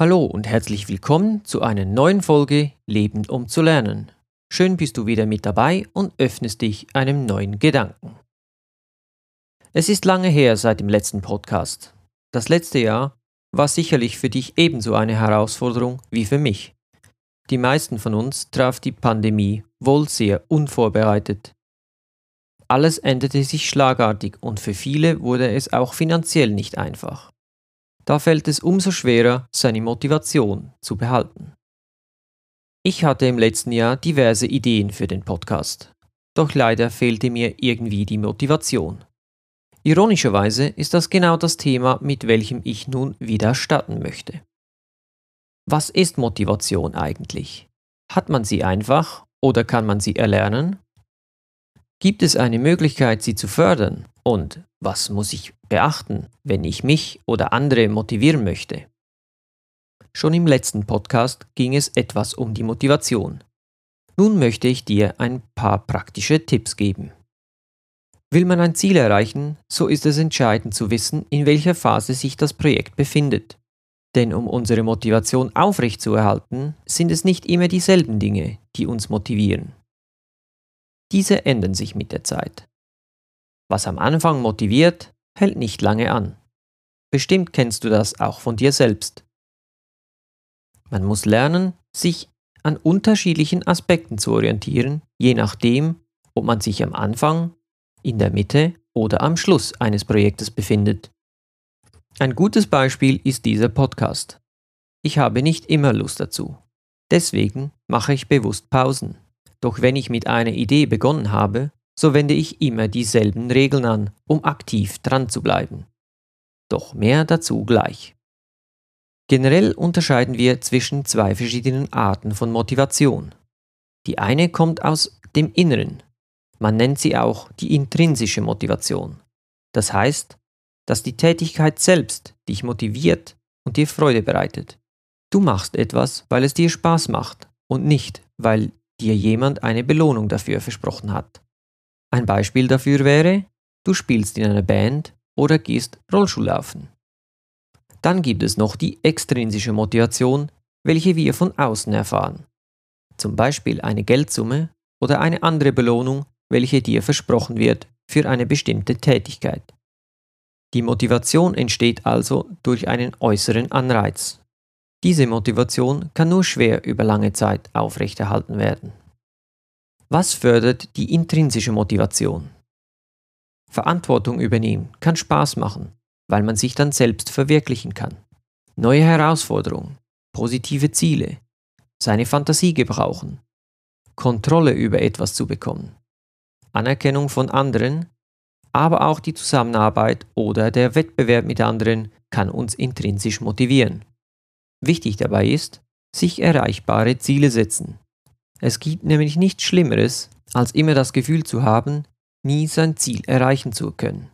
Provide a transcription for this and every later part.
Hallo und herzlich willkommen zu einer neuen Folge Leben um zu lernen. Schön bist du wieder mit dabei und öffnest dich einem neuen Gedanken. Es ist lange her seit dem letzten Podcast. Das letzte Jahr war sicherlich für dich ebenso eine Herausforderung wie für mich. Die meisten von uns traf die Pandemie wohl sehr unvorbereitet. Alles änderte sich schlagartig und für viele wurde es auch finanziell nicht einfach. Da fällt es umso schwerer, seine Motivation zu behalten. Ich hatte im letzten Jahr diverse Ideen für den Podcast, doch leider fehlte mir irgendwie die Motivation. Ironischerweise ist das genau das Thema, mit welchem ich nun wieder starten möchte. Was ist Motivation eigentlich? Hat man sie einfach oder kann man sie erlernen? Gibt es eine Möglichkeit, sie zu fördern? Und was muss ich beachten, wenn ich mich oder andere motivieren möchte? Schon im letzten Podcast ging es etwas um die Motivation. Nun möchte ich dir ein paar praktische Tipps geben. Will man ein Ziel erreichen, so ist es entscheidend zu wissen, in welcher Phase sich das Projekt befindet. Denn um unsere Motivation aufrechtzuerhalten, sind es nicht immer dieselben Dinge, die uns motivieren. Diese ändern sich mit der Zeit. Was am Anfang motiviert, hält nicht lange an. Bestimmt kennst du das auch von dir selbst. Man muss lernen, sich an unterschiedlichen Aspekten zu orientieren, je nachdem, ob man sich am Anfang in der Mitte oder am Schluss eines Projektes befindet. Ein gutes Beispiel ist dieser Podcast. Ich habe nicht immer Lust dazu. Deswegen mache ich bewusst Pausen. Doch wenn ich mit einer Idee begonnen habe, so wende ich immer dieselben Regeln an, um aktiv dran zu bleiben. Doch mehr dazu gleich. Generell unterscheiden wir zwischen zwei verschiedenen Arten von Motivation. Die eine kommt aus dem Inneren, man nennt sie auch die intrinsische Motivation. Das heißt, dass die Tätigkeit selbst dich motiviert und dir Freude bereitet. Du machst etwas, weil es dir Spaß macht und nicht, weil dir jemand eine Belohnung dafür versprochen hat. Ein Beispiel dafür wäre, du spielst in einer Band oder gehst Rollschuhlaufen. Dann gibt es noch die extrinsische Motivation, welche wir von außen erfahren. Zum Beispiel eine Geldsumme oder eine andere Belohnung, welche dir versprochen wird für eine bestimmte Tätigkeit. Die Motivation entsteht also durch einen äußeren Anreiz. Diese Motivation kann nur schwer über lange Zeit aufrechterhalten werden. Was fördert die intrinsische Motivation? Verantwortung übernehmen kann Spaß machen, weil man sich dann selbst verwirklichen kann. Neue Herausforderungen, positive Ziele, seine Fantasie gebrauchen, Kontrolle über etwas zu bekommen. Anerkennung von anderen, aber auch die Zusammenarbeit oder der Wettbewerb mit anderen kann uns intrinsisch motivieren. Wichtig dabei ist, sich erreichbare Ziele setzen. Es gibt nämlich nichts Schlimmeres, als immer das Gefühl zu haben, nie sein Ziel erreichen zu können.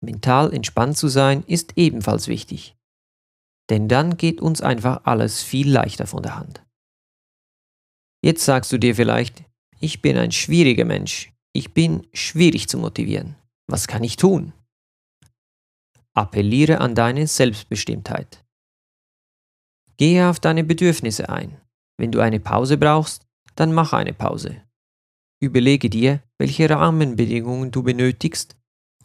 Mental entspannt zu sein ist ebenfalls wichtig. Denn dann geht uns einfach alles viel leichter von der Hand. Jetzt sagst du dir vielleicht, ich bin ein schwieriger Mensch. Ich bin schwierig zu motivieren. Was kann ich tun? Appelliere an deine Selbstbestimmtheit. Gehe auf deine Bedürfnisse ein. Wenn du eine Pause brauchst, dann mach eine Pause. Überlege dir, welche Rahmenbedingungen du benötigst,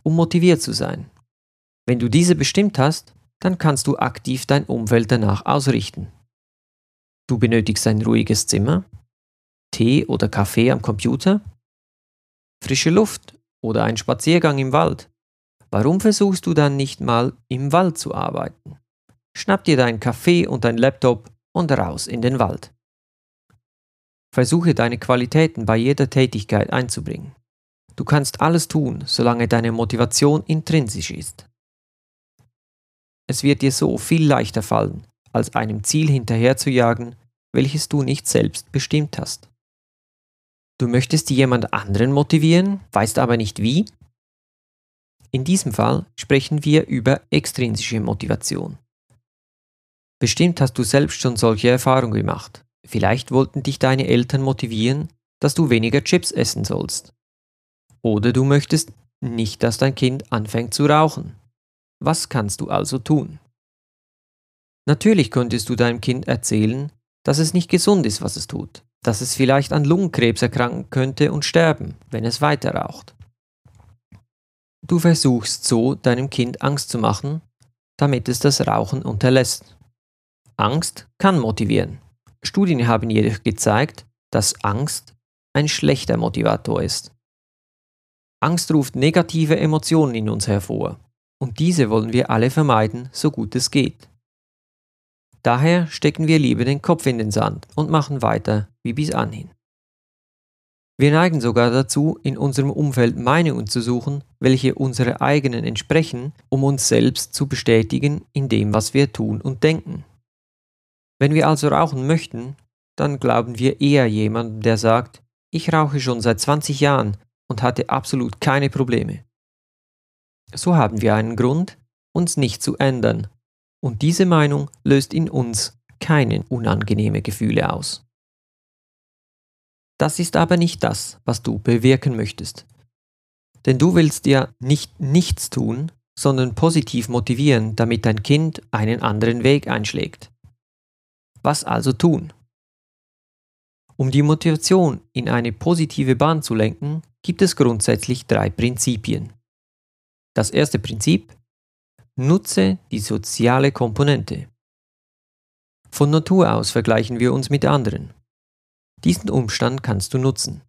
um motiviert zu sein. Wenn du diese bestimmt hast, dann kannst du aktiv dein Umfeld danach ausrichten. Du benötigst ein ruhiges Zimmer, Tee oder Kaffee am Computer? Frische Luft oder ein Spaziergang im Wald? Warum versuchst du dann nicht mal im Wald zu arbeiten? Schnapp dir deinen Kaffee und dein Laptop und raus in den Wald. Versuche deine Qualitäten bei jeder Tätigkeit einzubringen. Du kannst alles tun, solange deine Motivation intrinsisch ist. Es wird dir so viel leichter fallen, als einem Ziel hinterherzujagen, welches du nicht selbst bestimmt hast. Du möchtest jemand anderen motivieren, weißt aber nicht wie? In diesem Fall sprechen wir über extrinsische Motivation. Bestimmt hast du selbst schon solche Erfahrungen gemacht. Vielleicht wollten dich deine Eltern motivieren, dass du weniger Chips essen sollst. Oder du möchtest nicht, dass dein Kind anfängt zu rauchen. Was kannst du also tun? Natürlich könntest du deinem Kind erzählen, dass es nicht gesund ist, was es tut, dass es vielleicht an Lungenkrebs erkranken könnte und sterben, wenn es weiter raucht. Du versuchst so deinem Kind Angst zu machen, damit es das Rauchen unterlässt. Angst kann motivieren. Studien haben jedoch gezeigt, dass Angst ein schlechter Motivator ist. Angst ruft negative Emotionen in uns hervor und diese wollen wir alle vermeiden, so gut es geht. Daher stecken wir lieber den Kopf in den Sand und machen weiter wie bis anhin. Wir neigen sogar dazu, in unserem Umfeld Meinungen zu suchen, welche unsere eigenen entsprechen, um uns selbst zu bestätigen in dem, was wir tun und denken. Wenn wir also rauchen möchten, dann glauben wir eher jemandem, der sagt, ich rauche schon seit 20 Jahren und hatte absolut keine Probleme. So haben wir einen Grund, uns nicht zu ändern, und diese Meinung löst in uns keine unangenehme Gefühle aus. Das ist aber nicht das, was du bewirken möchtest. Denn du willst ja nicht nichts tun, sondern positiv motivieren, damit dein Kind einen anderen Weg einschlägt. Was also tun? Um die Motivation in eine positive Bahn zu lenken, gibt es grundsätzlich drei Prinzipien. Das erste Prinzip, nutze die soziale Komponente. Von Natur aus vergleichen wir uns mit anderen. Diesen Umstand kannst du nutzen.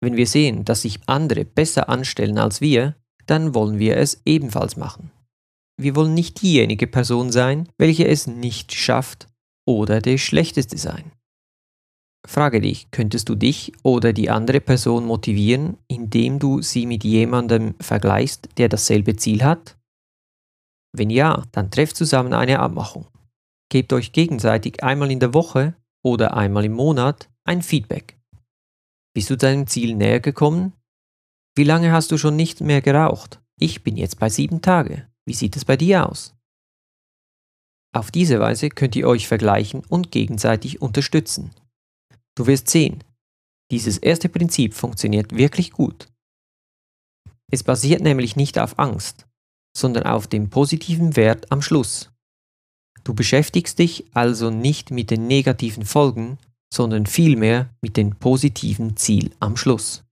Wenn wir sehen, dass sich andere besser anstellen als wir, dann wollen wir es ebenfalls machen. Wir wollen nicht diejenige Person sein, welche es nicht schafft oder der Schlechteste sein. Frage dich, könntest du dich oder die andere Person motivieren, indem du sie mit jemandem vergleichst, der dasselbe Ziel hat? Wenn ja, dann trefft zusammen eine Abmachung. Gebt euch gegenseitig einmal in der Woche oder einmal im Monat ein Feedback. Bist du deinem Ziel näher gekommen? Wie lange hast du schon nicht mehr geraucht? Ich bin jetzt bei sieben Tage. Wie sieht es bei dir aus? Auf diese Weise könnt ihr euch vergleichen und gegenseitig unterstützen. Du wirst sehen, dieses erste Prinzip funktioniert wirklich gut. Es basiert nämlich nicht auf Angst, sondern auf dem positiven Wert am Schluss. Du beschäftigst dich also nicht mit den negativen Folgen, sondern vielmehr mit dem positiven Ziel am Schluss.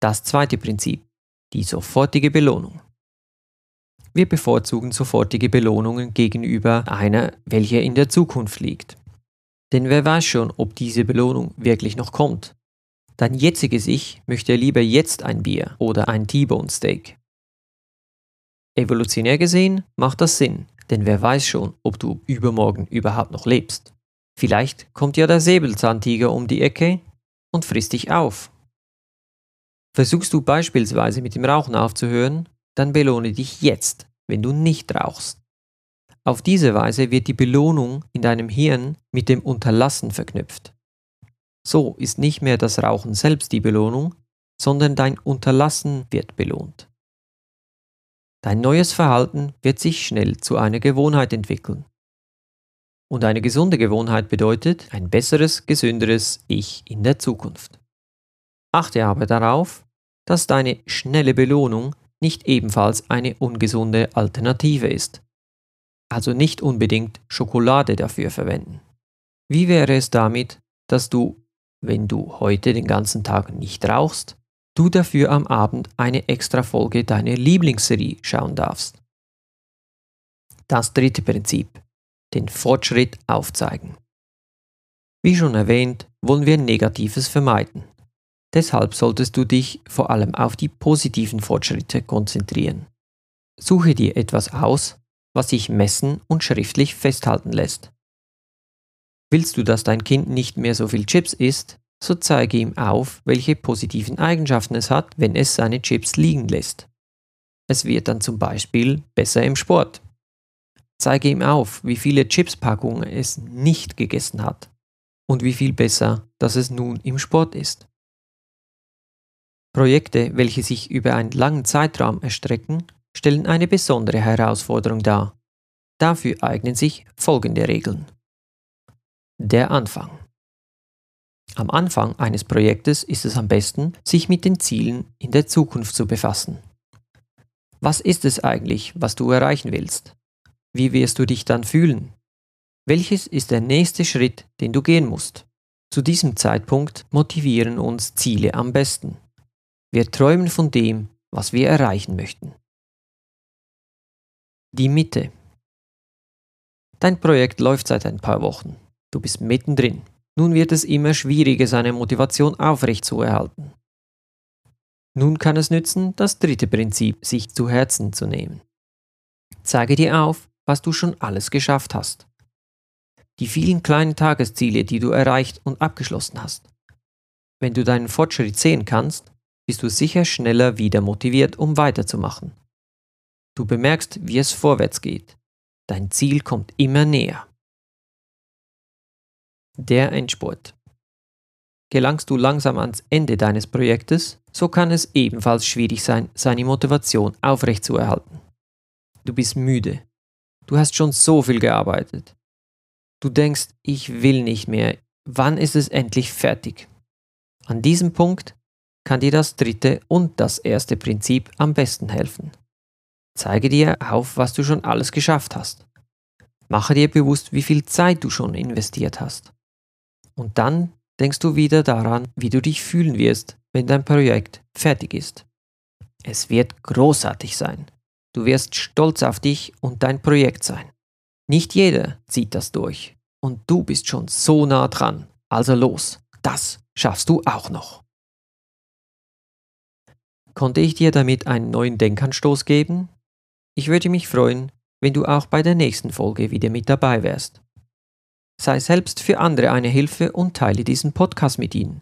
Das zweite Prinzip, die sofortige Belohnung. Wir bevorzugen sofortige Belohnungen gegenüber einer, welche in der Zukunft liegt. Denn wer weiß schon, ob diese Belohnung wirklich noch kommt. Dein jetziges Ich möchte lieber jetzt ein Bier oder ein T-Bone Steak. Evolutionär gesehen macht das Sinn, denn wer weiß schon, ob du übermorgen überhaupt noch lebst. Vielleicht kommt ja der Säbelzahntiger um die Ecke und frisst dich auf. Versuchst du beispielsweise mit dem Rauchen aufzuhören, dann belohne dich jetzt, wenn du nicht rauchst. Auf diese Weise wird die Belohnung in deinem Hirn mit dem Unterlassen verknüpft. So ist nicht mehr das Rauchen selbst die Belohnung, sondern dein Unterlassen wird belohnt. Dein neues Verhalten wird sich schnell zu einer Gewohnheit entwickeln. Und eine gesunde Gewohnheit bedeutet ein besseres, gesünderes Ich in der Zukunft. Achte aber darauf, dass deine schnelle Belohnung nicht ebenfalls eine ungesunde Alternative ist. Also nicht unbedingt Schokolade dafür verwenden. Wie wäre es damit, dass du, wenn du heute den ganzen Tag nicht rauchst, du dafür am Abend eine extra Folge deiner Lieblingsserie schauen darfst? Das dritte Prinzip den Fortschritt aufzeigen. Wie schon erwähnt, wollen wir Negatives vermeiden. Deshalb solltest du dich vor allem auf die positiven Fortschritte konzentrieren. Suche dir etwas aus, was sich messen und schriftlich festhalten lässt. Willst du, dass dein Kind nicht mehr so viel Chips isst, so zeige ihm auf, welche positiven Eigenschaften es hat, wenn es seine Chips liegen lässt. Es wird dann zum Beispiel besser im Sport. Zeige ihm auf, wie viele Chipspackungen es nicht gegessen hat und wie viel besser, dass es nun im Sport ist. Projekte, welche sich über einen langen Zeitraum erstrecken, stellen eine besondere Herausforderung dar. Dafür eignen sich folgende Regeln. Der Anfang. Am Anfang eines Projektes ist es am besten, sich mit den Zielen in der Zukunft zu befassen. Was ist es eigentlich, was du erreichen willst? Wie wirst du dich dann fühlen? Welches ist der nächste Schritt, den du gehen musst? Zu diesem Zeitpunkt motivieren uns Ziele am besten. Wir träumen von dem, was wir erreichen möchten. Die Mitte. Dein Projekt läuft seit ein paar Wochen. Du bist mittendrin. Nun wird es immer schwieriger, seine Motivation aufrechtzuerhalten. Nun kann es nützen, das dritte Prinzip sich zu Herzen zu nehmen. Zeige dir auf, was du schon alles geschafft hast. Die vielen kleinen Tagesziele, die du erreicht und abgeschlossen hast. Wenn du deinen Fortschritt sehen kannst, bist du sicher schneller wieder motiviert, um weiterzumachen. Du bemerkst, wie es vorwärts geht. Dein Ziel kommt immer näher. Der Endspurt. Gelangst du langsam ans Ende deines Projektes, so kann es ebenfalls schwierig sein, seine Motivation aufrechtzuerhalten. Du bist müde. Du hast schon so viel gearbeitet. Du denkst, ich will nicht mehr. Wann ist es endlich fertig? An diesem Punkt kann dir das dritte und das erste Prinzip am besten helfen. Zeige dir auf, was du schon alles geschafft hast. Mache dir bewusst, wie viel Zeit du schon investiert hast. Und dann denkst du wieder daran, wie du dich fühlen wirst, wenn dein Projekt fertig ist. Es wird großartig sein. Du wirst stolz auf dich und dein Projekt sein. Nicht jeder zieht das durch. Und du bist schon so nah dran. Also los, das schaffst du auch noch. Konnte ich dir damit einen neuen Denkanstoß geben? Ich würde mich freuen, wenn du auch bei der nächsten Folge wieder mit dabei wärst. Sei selbst für andere eine Hilfe und teile diesen Podcast mit ihnen.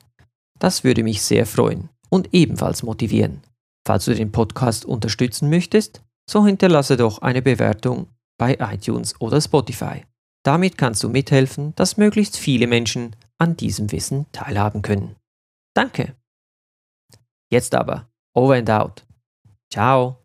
Das würde mich sehr freuen und ebenfalls motivieren. Falls du den Podcast unterstützen möchtest, so hinterlasse doch eine Bewertung bei iTunes oder Spotify. Damit kannst du mithelfen, dass möglichst viele Menschen an diesem Wissen teilhaben können. Danke. Jetzt aber, Over and out. Ciao.